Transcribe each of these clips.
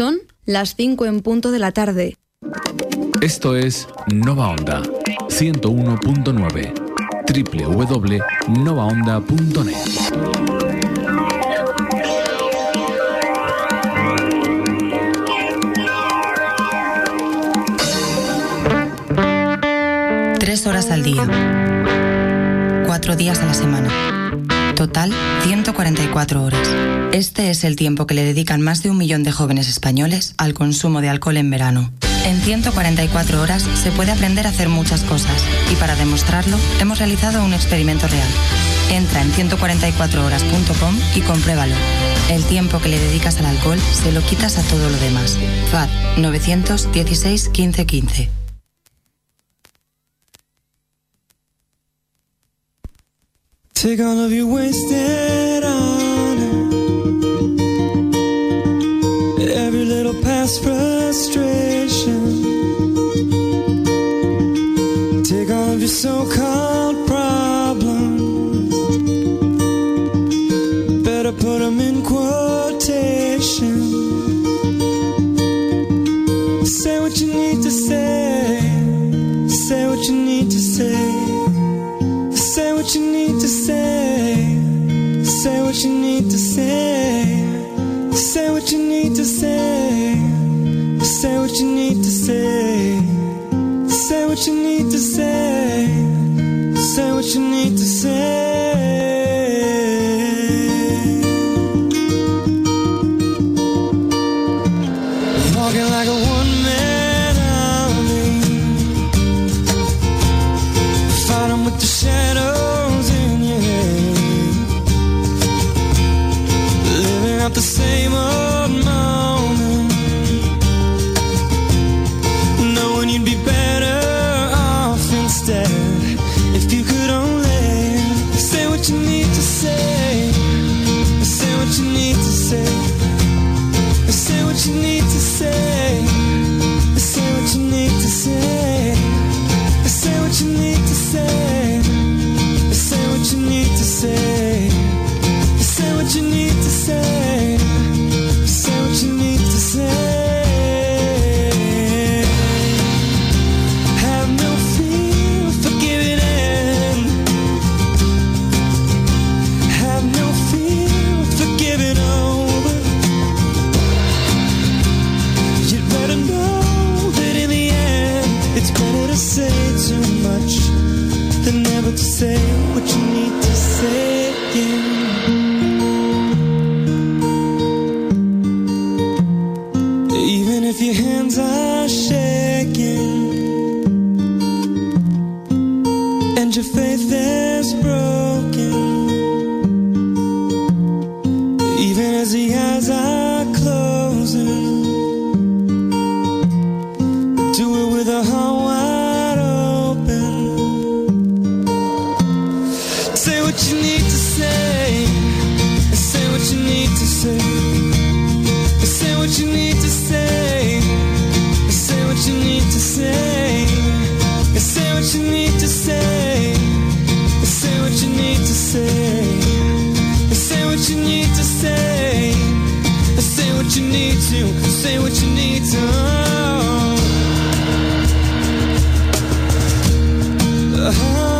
Son las 5 en punto de la tarde. Esto es Nova Onda 101.9 www.novaonda.net. Tres horas al día. Cuatro días a la semana. Total, 144 horas. Este es el tiempo que le dedican más de un millón de jóvenes españoles al consumo de alcohol en verano. En 144 horas se puede aprender a hacer muchas cosas y para demostrarlo hemos realizado un experimento real. Entra en 144horas.com y compruébalo. El tiempo que le dedicas al alcohol se lo quitas a todo lo demás. FAD 916 1515. Take. Say what you need to say. Say what you need to say. Say what you need to say. Say what you need to say. Say what you need to say. You need to say. Say what you need to say. Say what you need to say. Say what you need to. Say what you need to. Closing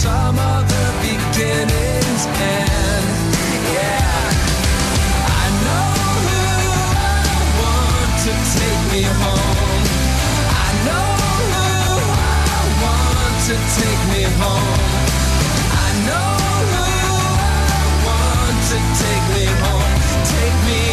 some other beginning's end. Yeah, I know who I want to take me home. I know who I want to take me home. I know who I want to take me home. Take me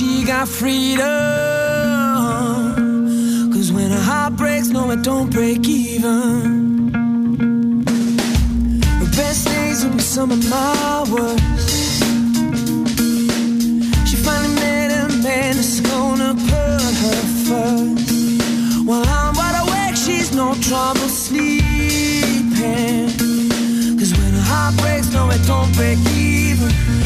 she got freedom. Cause when her heart breaks, no, it don't break even. The best days will be some of my worst. She finally met a man that's gonna put her first. While I'm wide awake, she's no trouble sleeping. Cause when her heart breaks, no, it don't break even.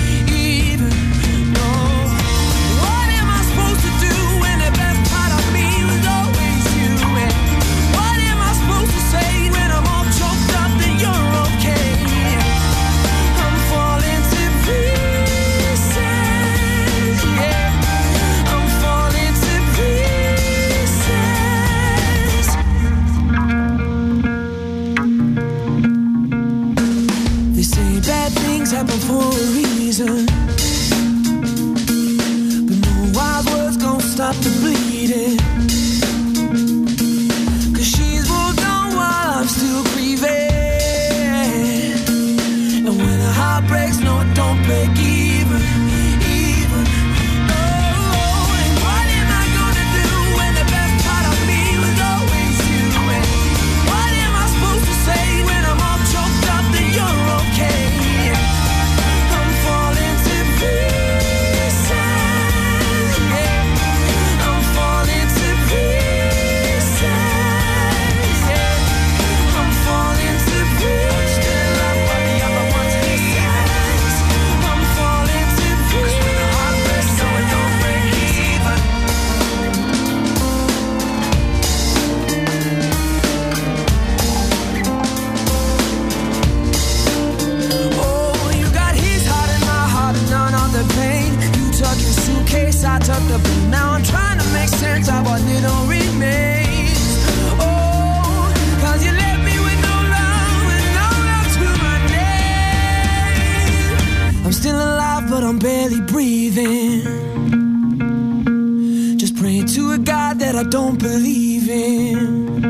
don't believe him.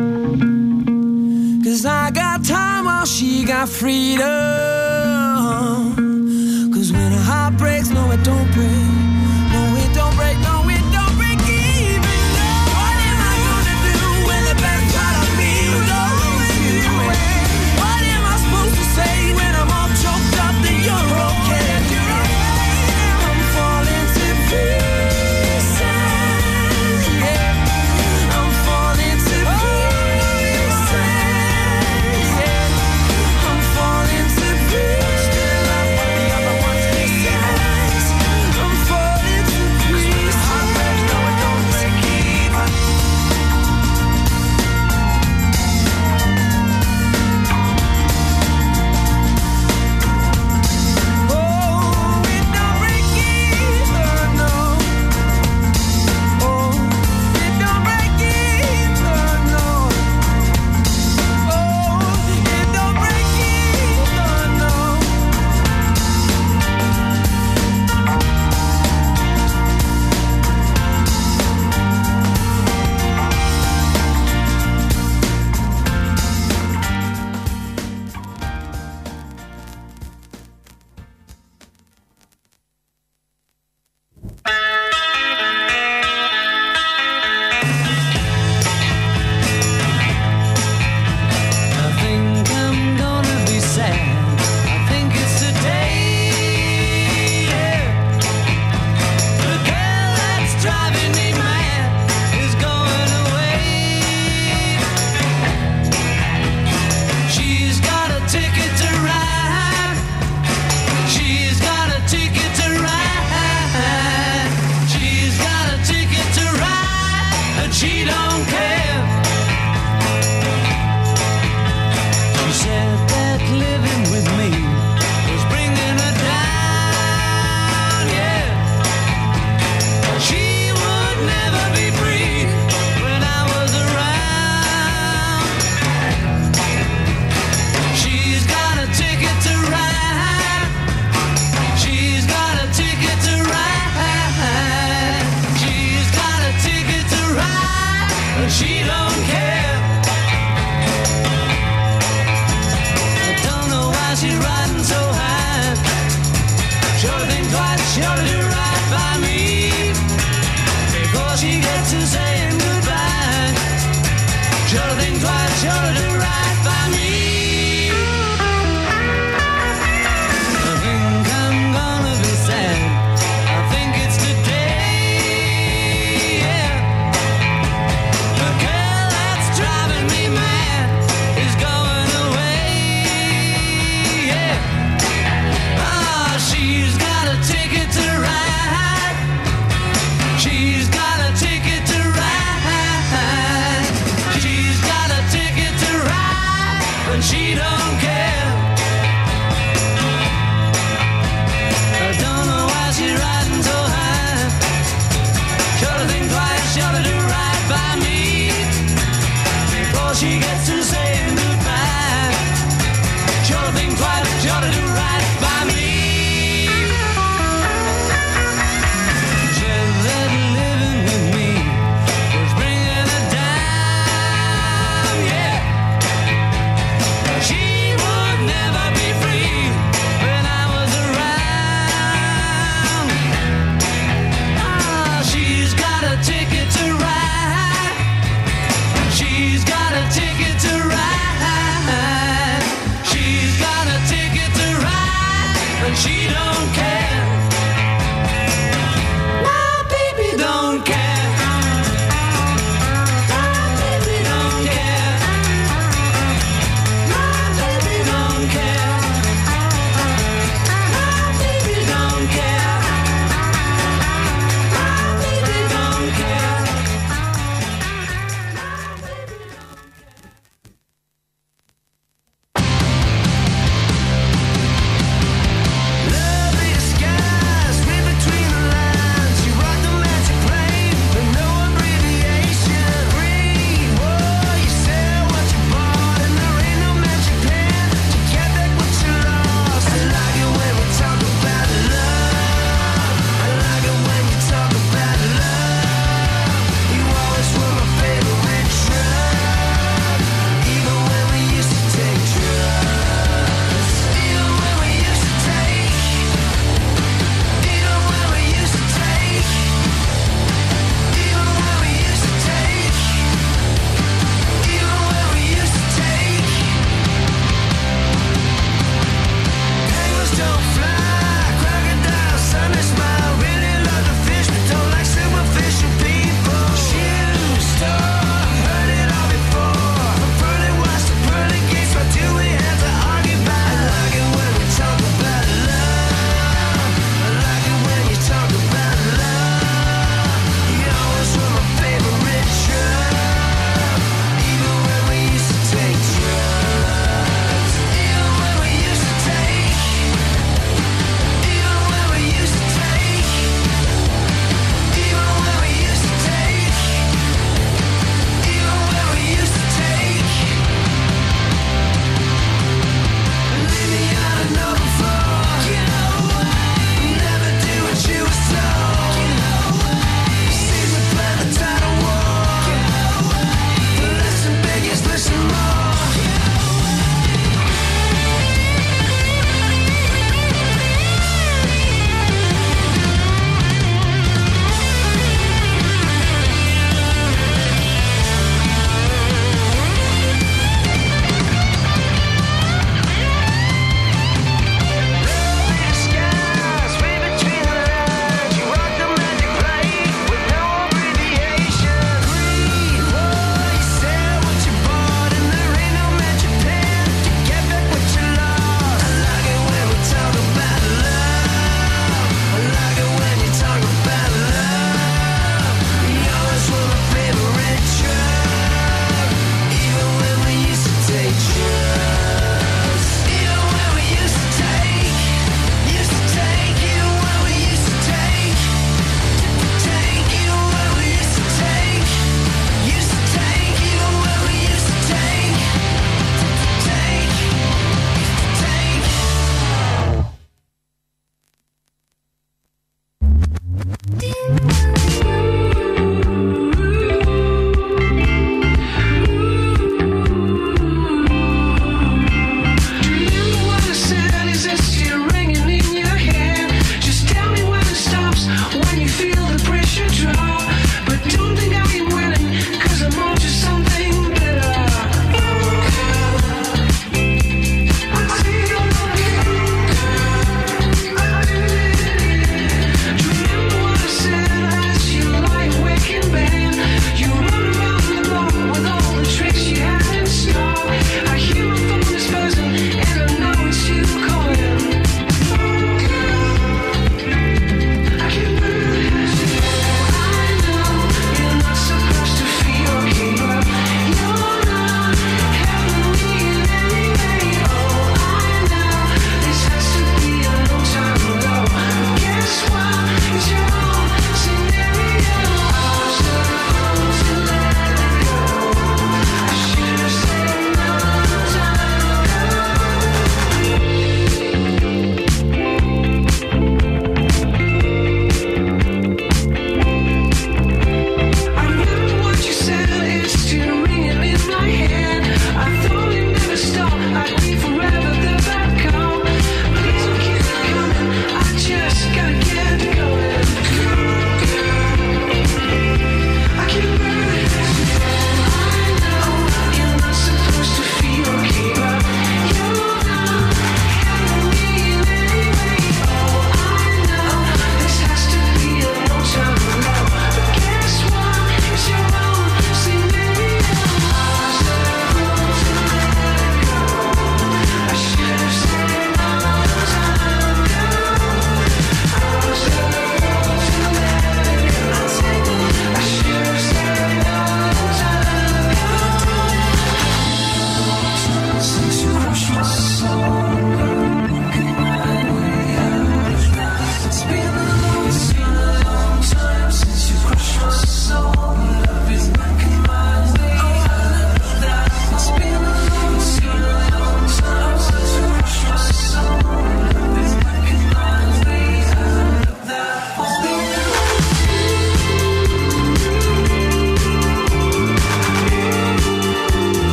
Cause I got time while she got freedom.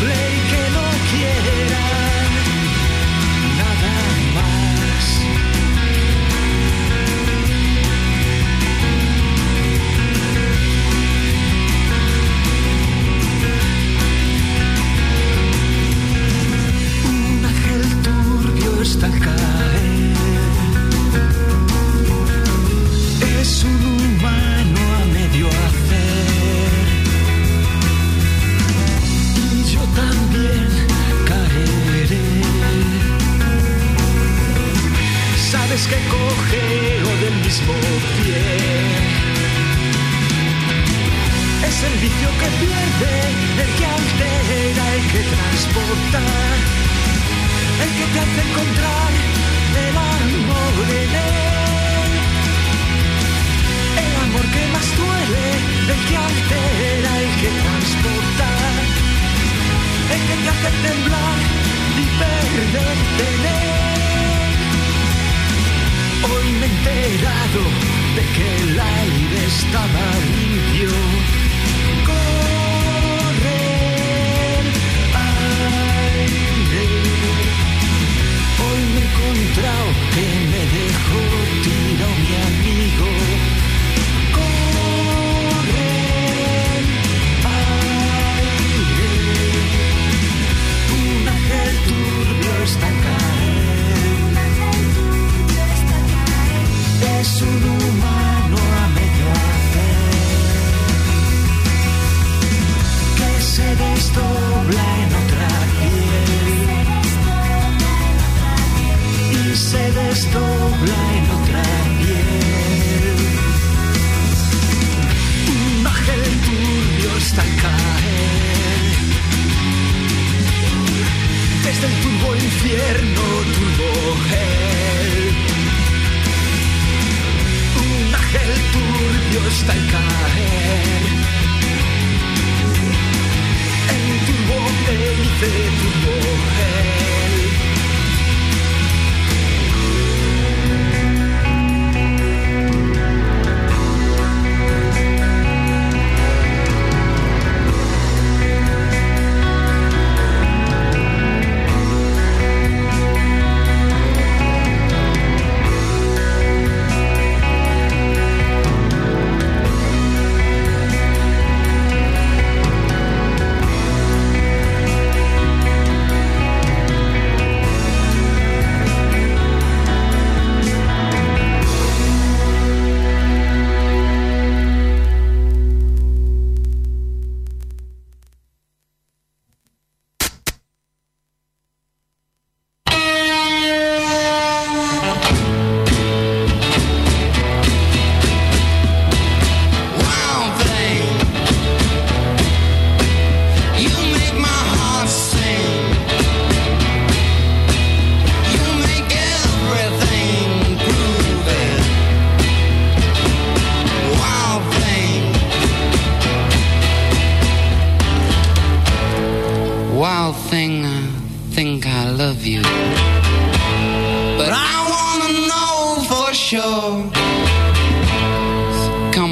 blame. desdoblaj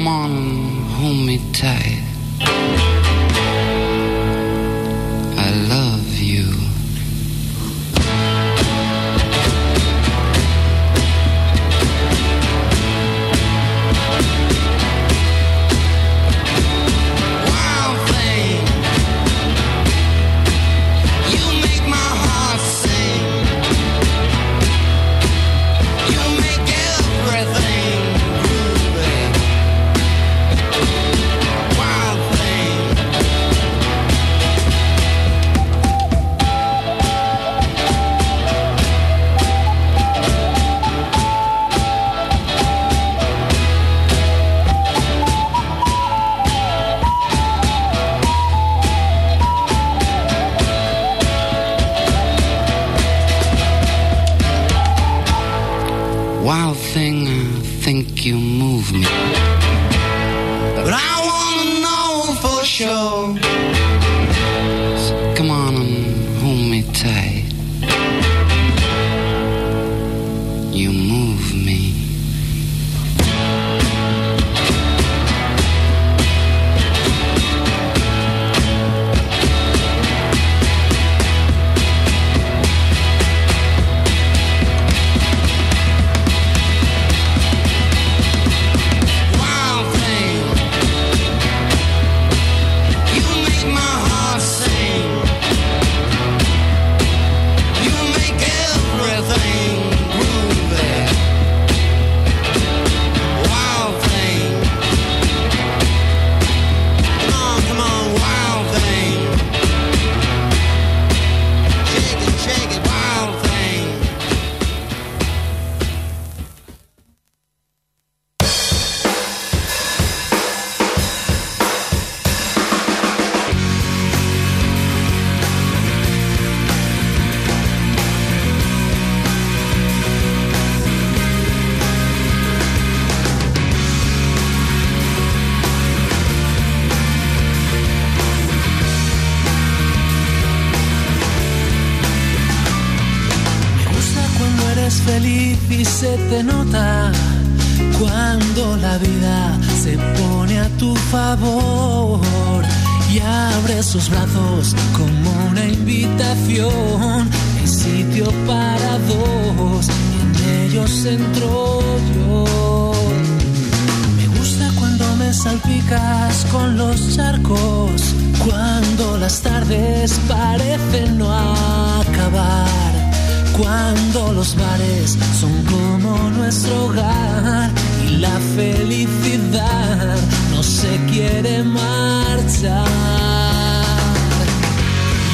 Come on, hold me tight. Los bares son como nuestro hogar y la felicidad no se quiere marchar.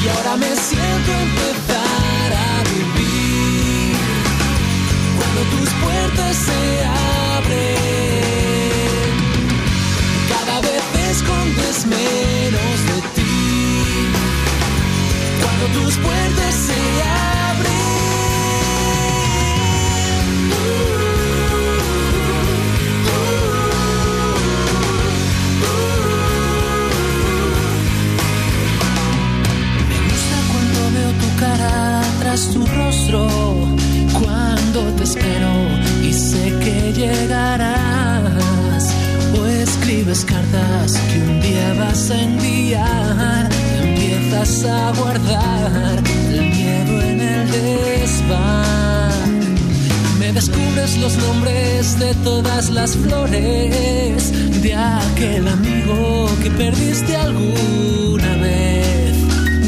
Y ahora me siento empezar a vivir cuando tus puertas se abren. Cada vez escondes menos de ti cuando tus puertas se abren. Tu rostro, cuando te espero y sé que llegarás. O escribes cartas que un día vas a enviar, empiezas a guardar el miedo en el desván. Me descubres los nombres de todas las flores de aquel amigo que perdiste alguna vez,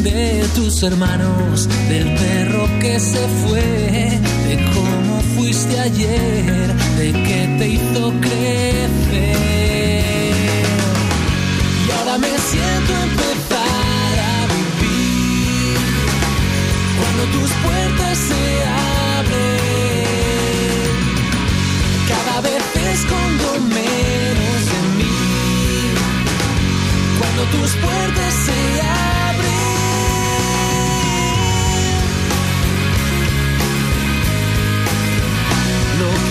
de tus hermanos, del perro que se fue, de cómo fuiste ayer, de que te hizo crecer. Y ahora me siento empezar a vivir cuando tus puertas se abren. Cada vez escondo menos de mí cuando tus puertas se abren.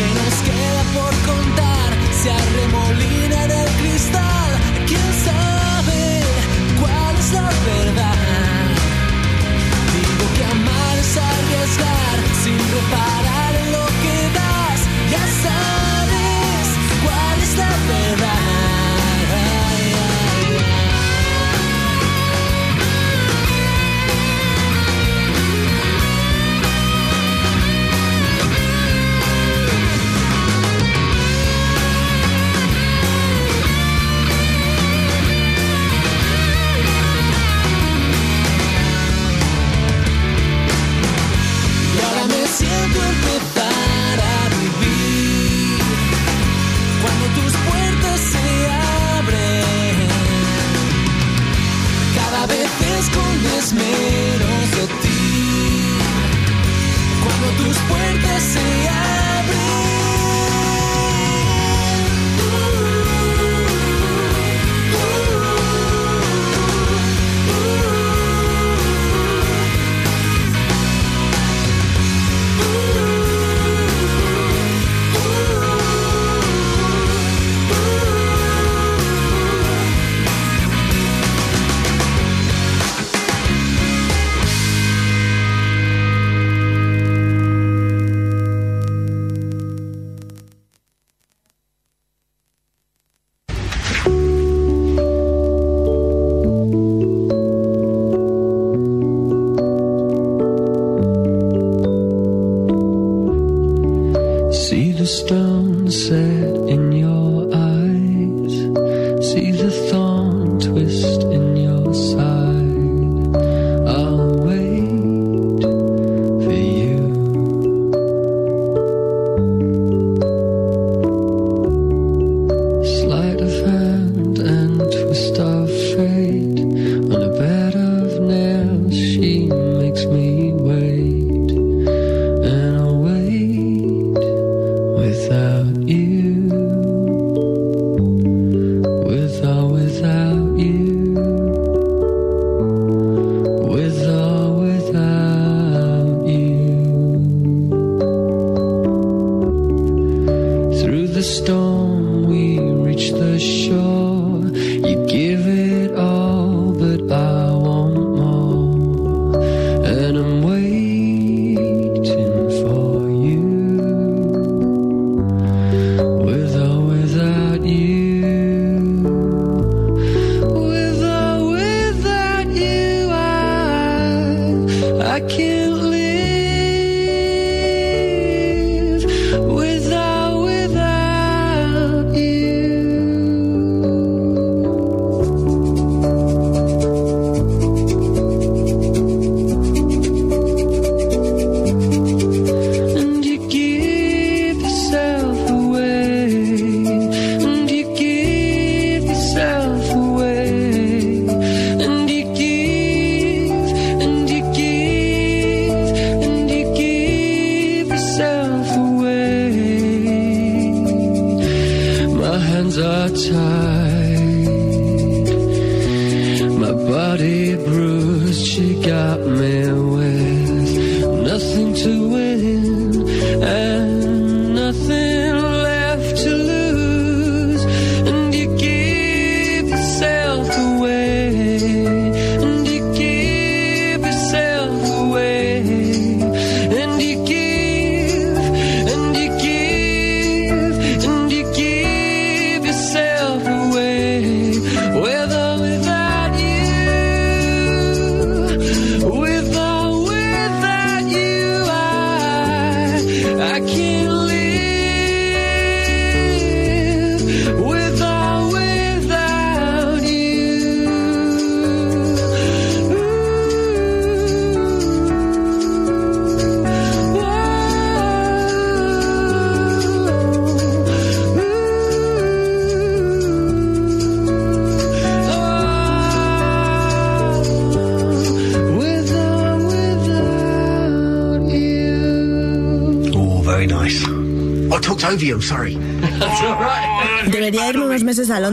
Que nos queda por contar se arremolina en el cristal. ¿Quién sabe cuál es la verdad? Digo que amar es arriesgar sin reparar lo que das. Ya sabes cuál es la verdad.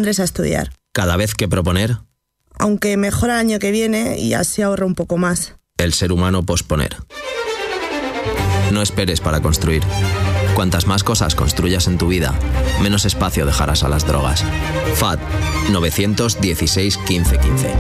Londres a estudiar, Cada vez que proponer, aunque mejor el año que viene y así ahorro un poco más. el ser humano posponer. No esperes para construir. Cuantas más cosas construyas en tu vida, menos espacio dejarás a las drogas. FAT 916 15 15.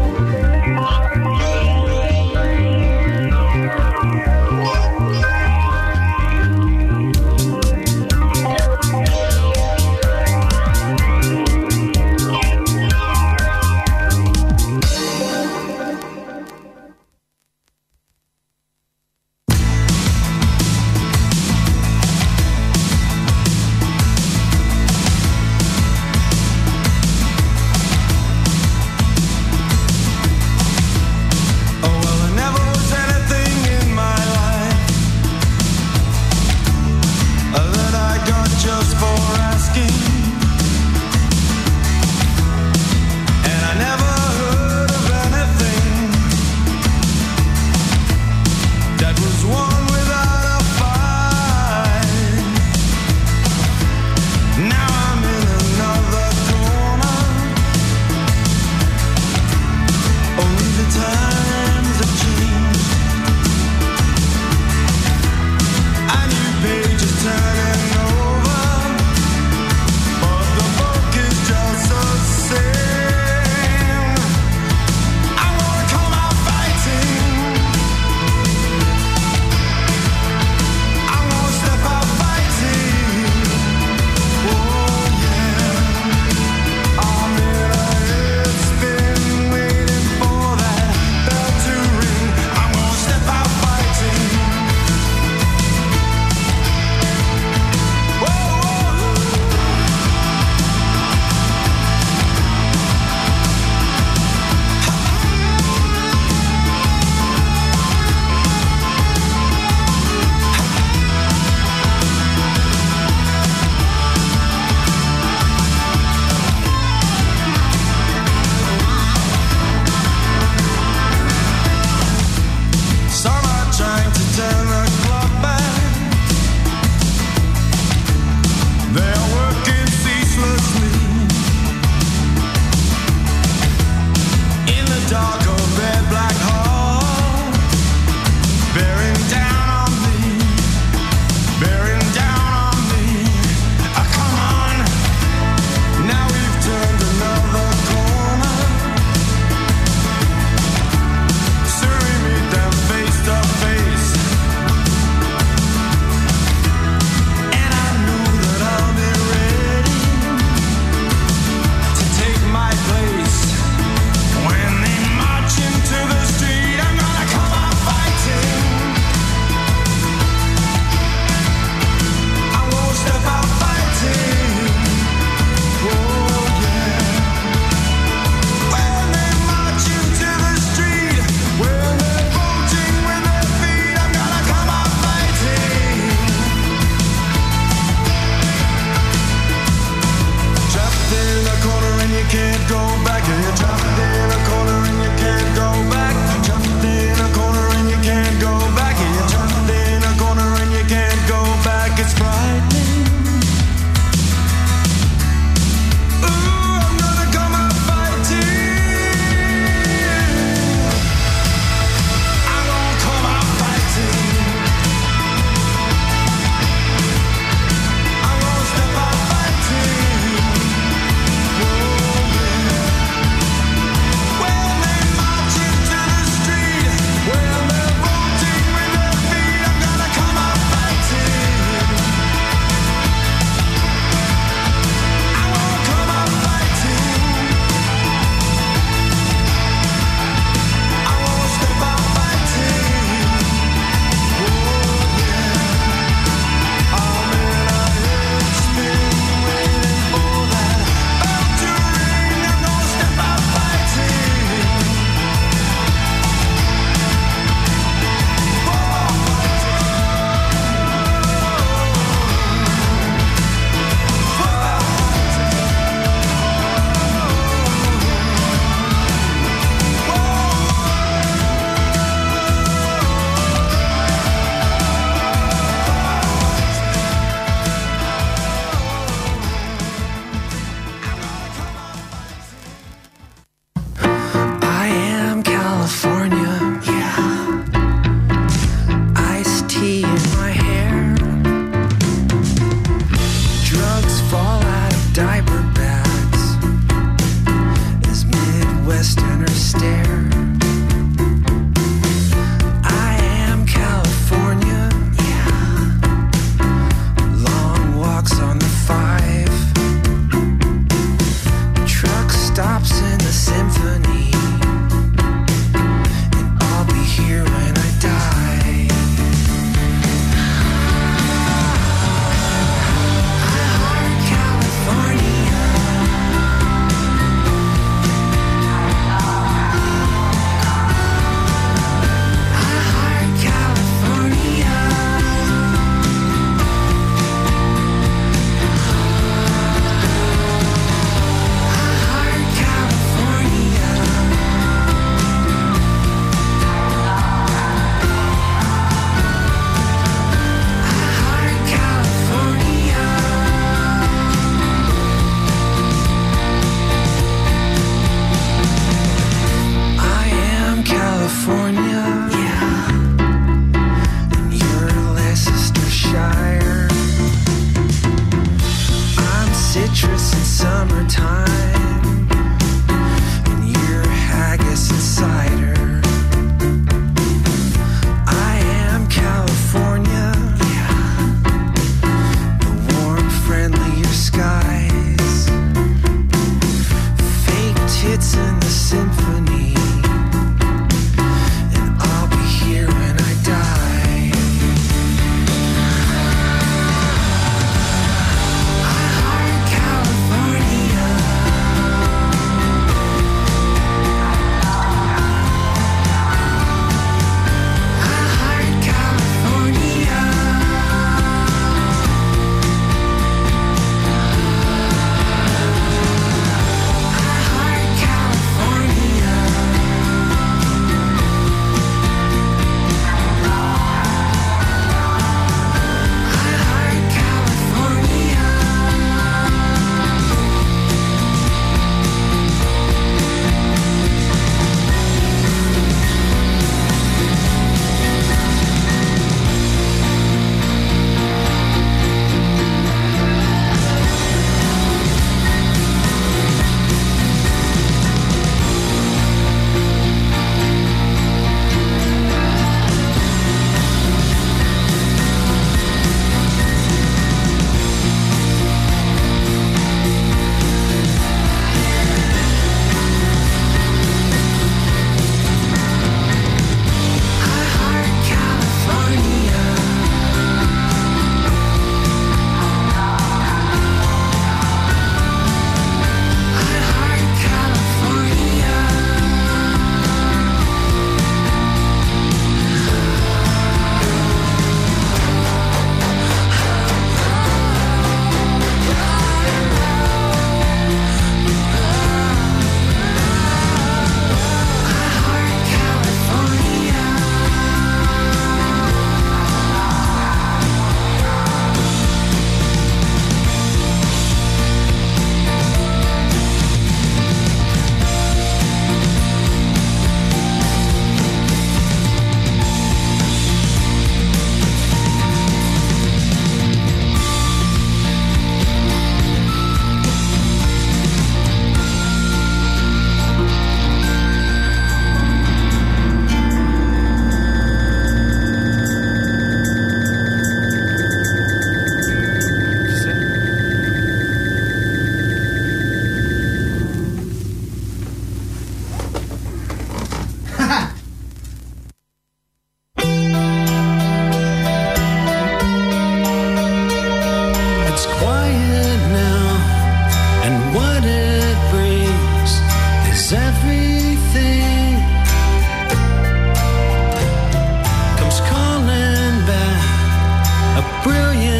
brilliant.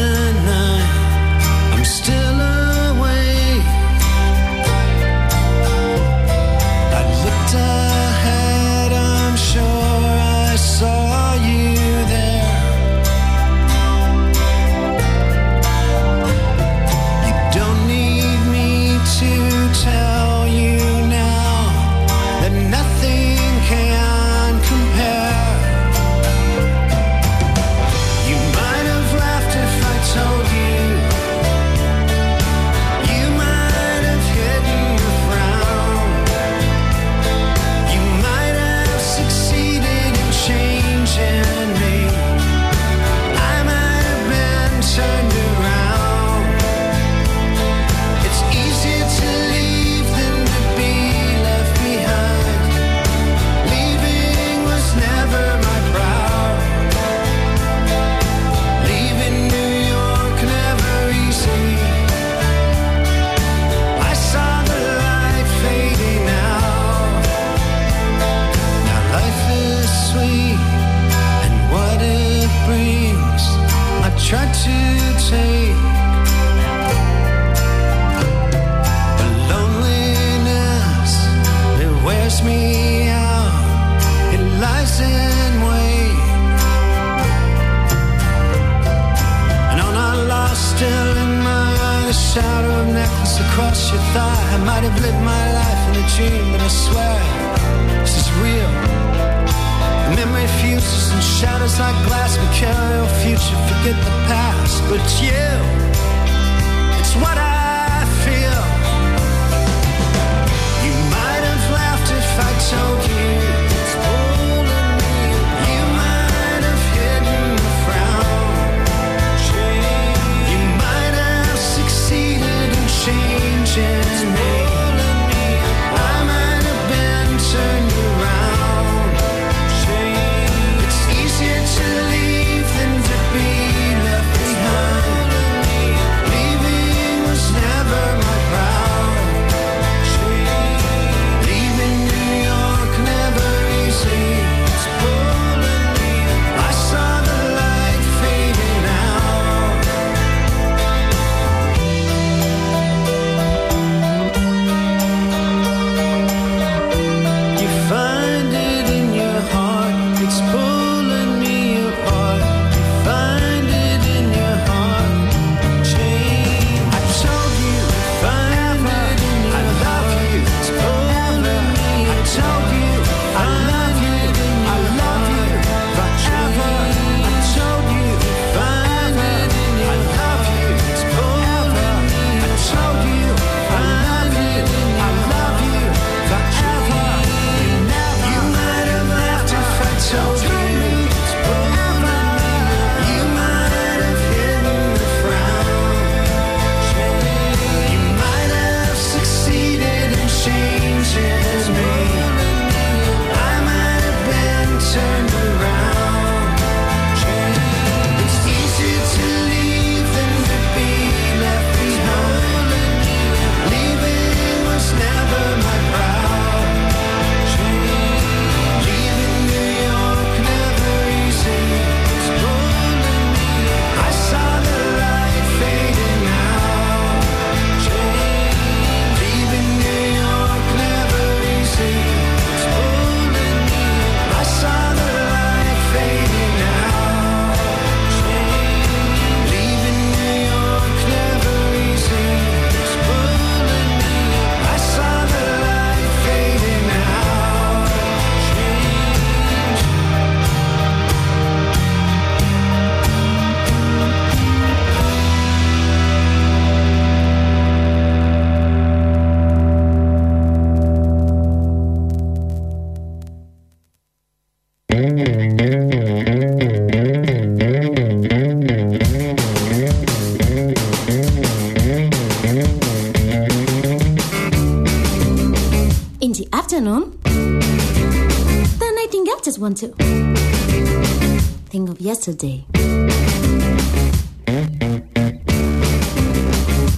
Saturday.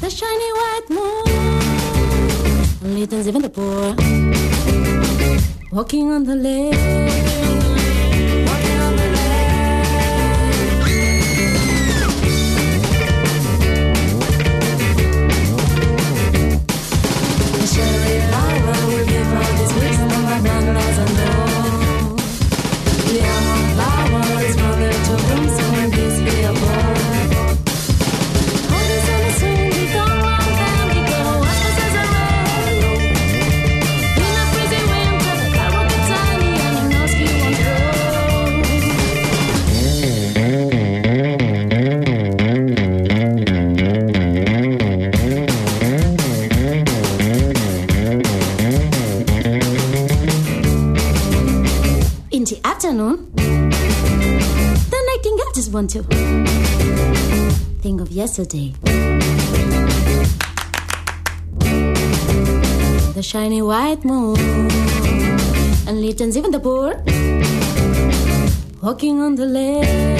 The shiny white moon, little even the poor, walking on the lake. afternoon, the nightingale just want to think of yesterday. The shiny white moon and enlightens even the poor walking on the lake.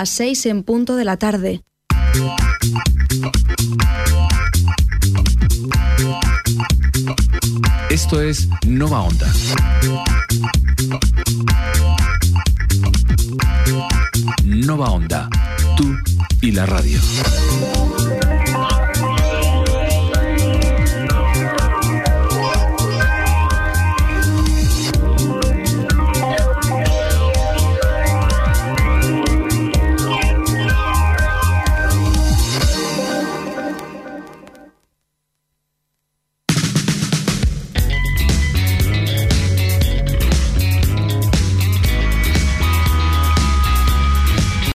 Las 6 en punto de la tarde. Esto es Nova Onda.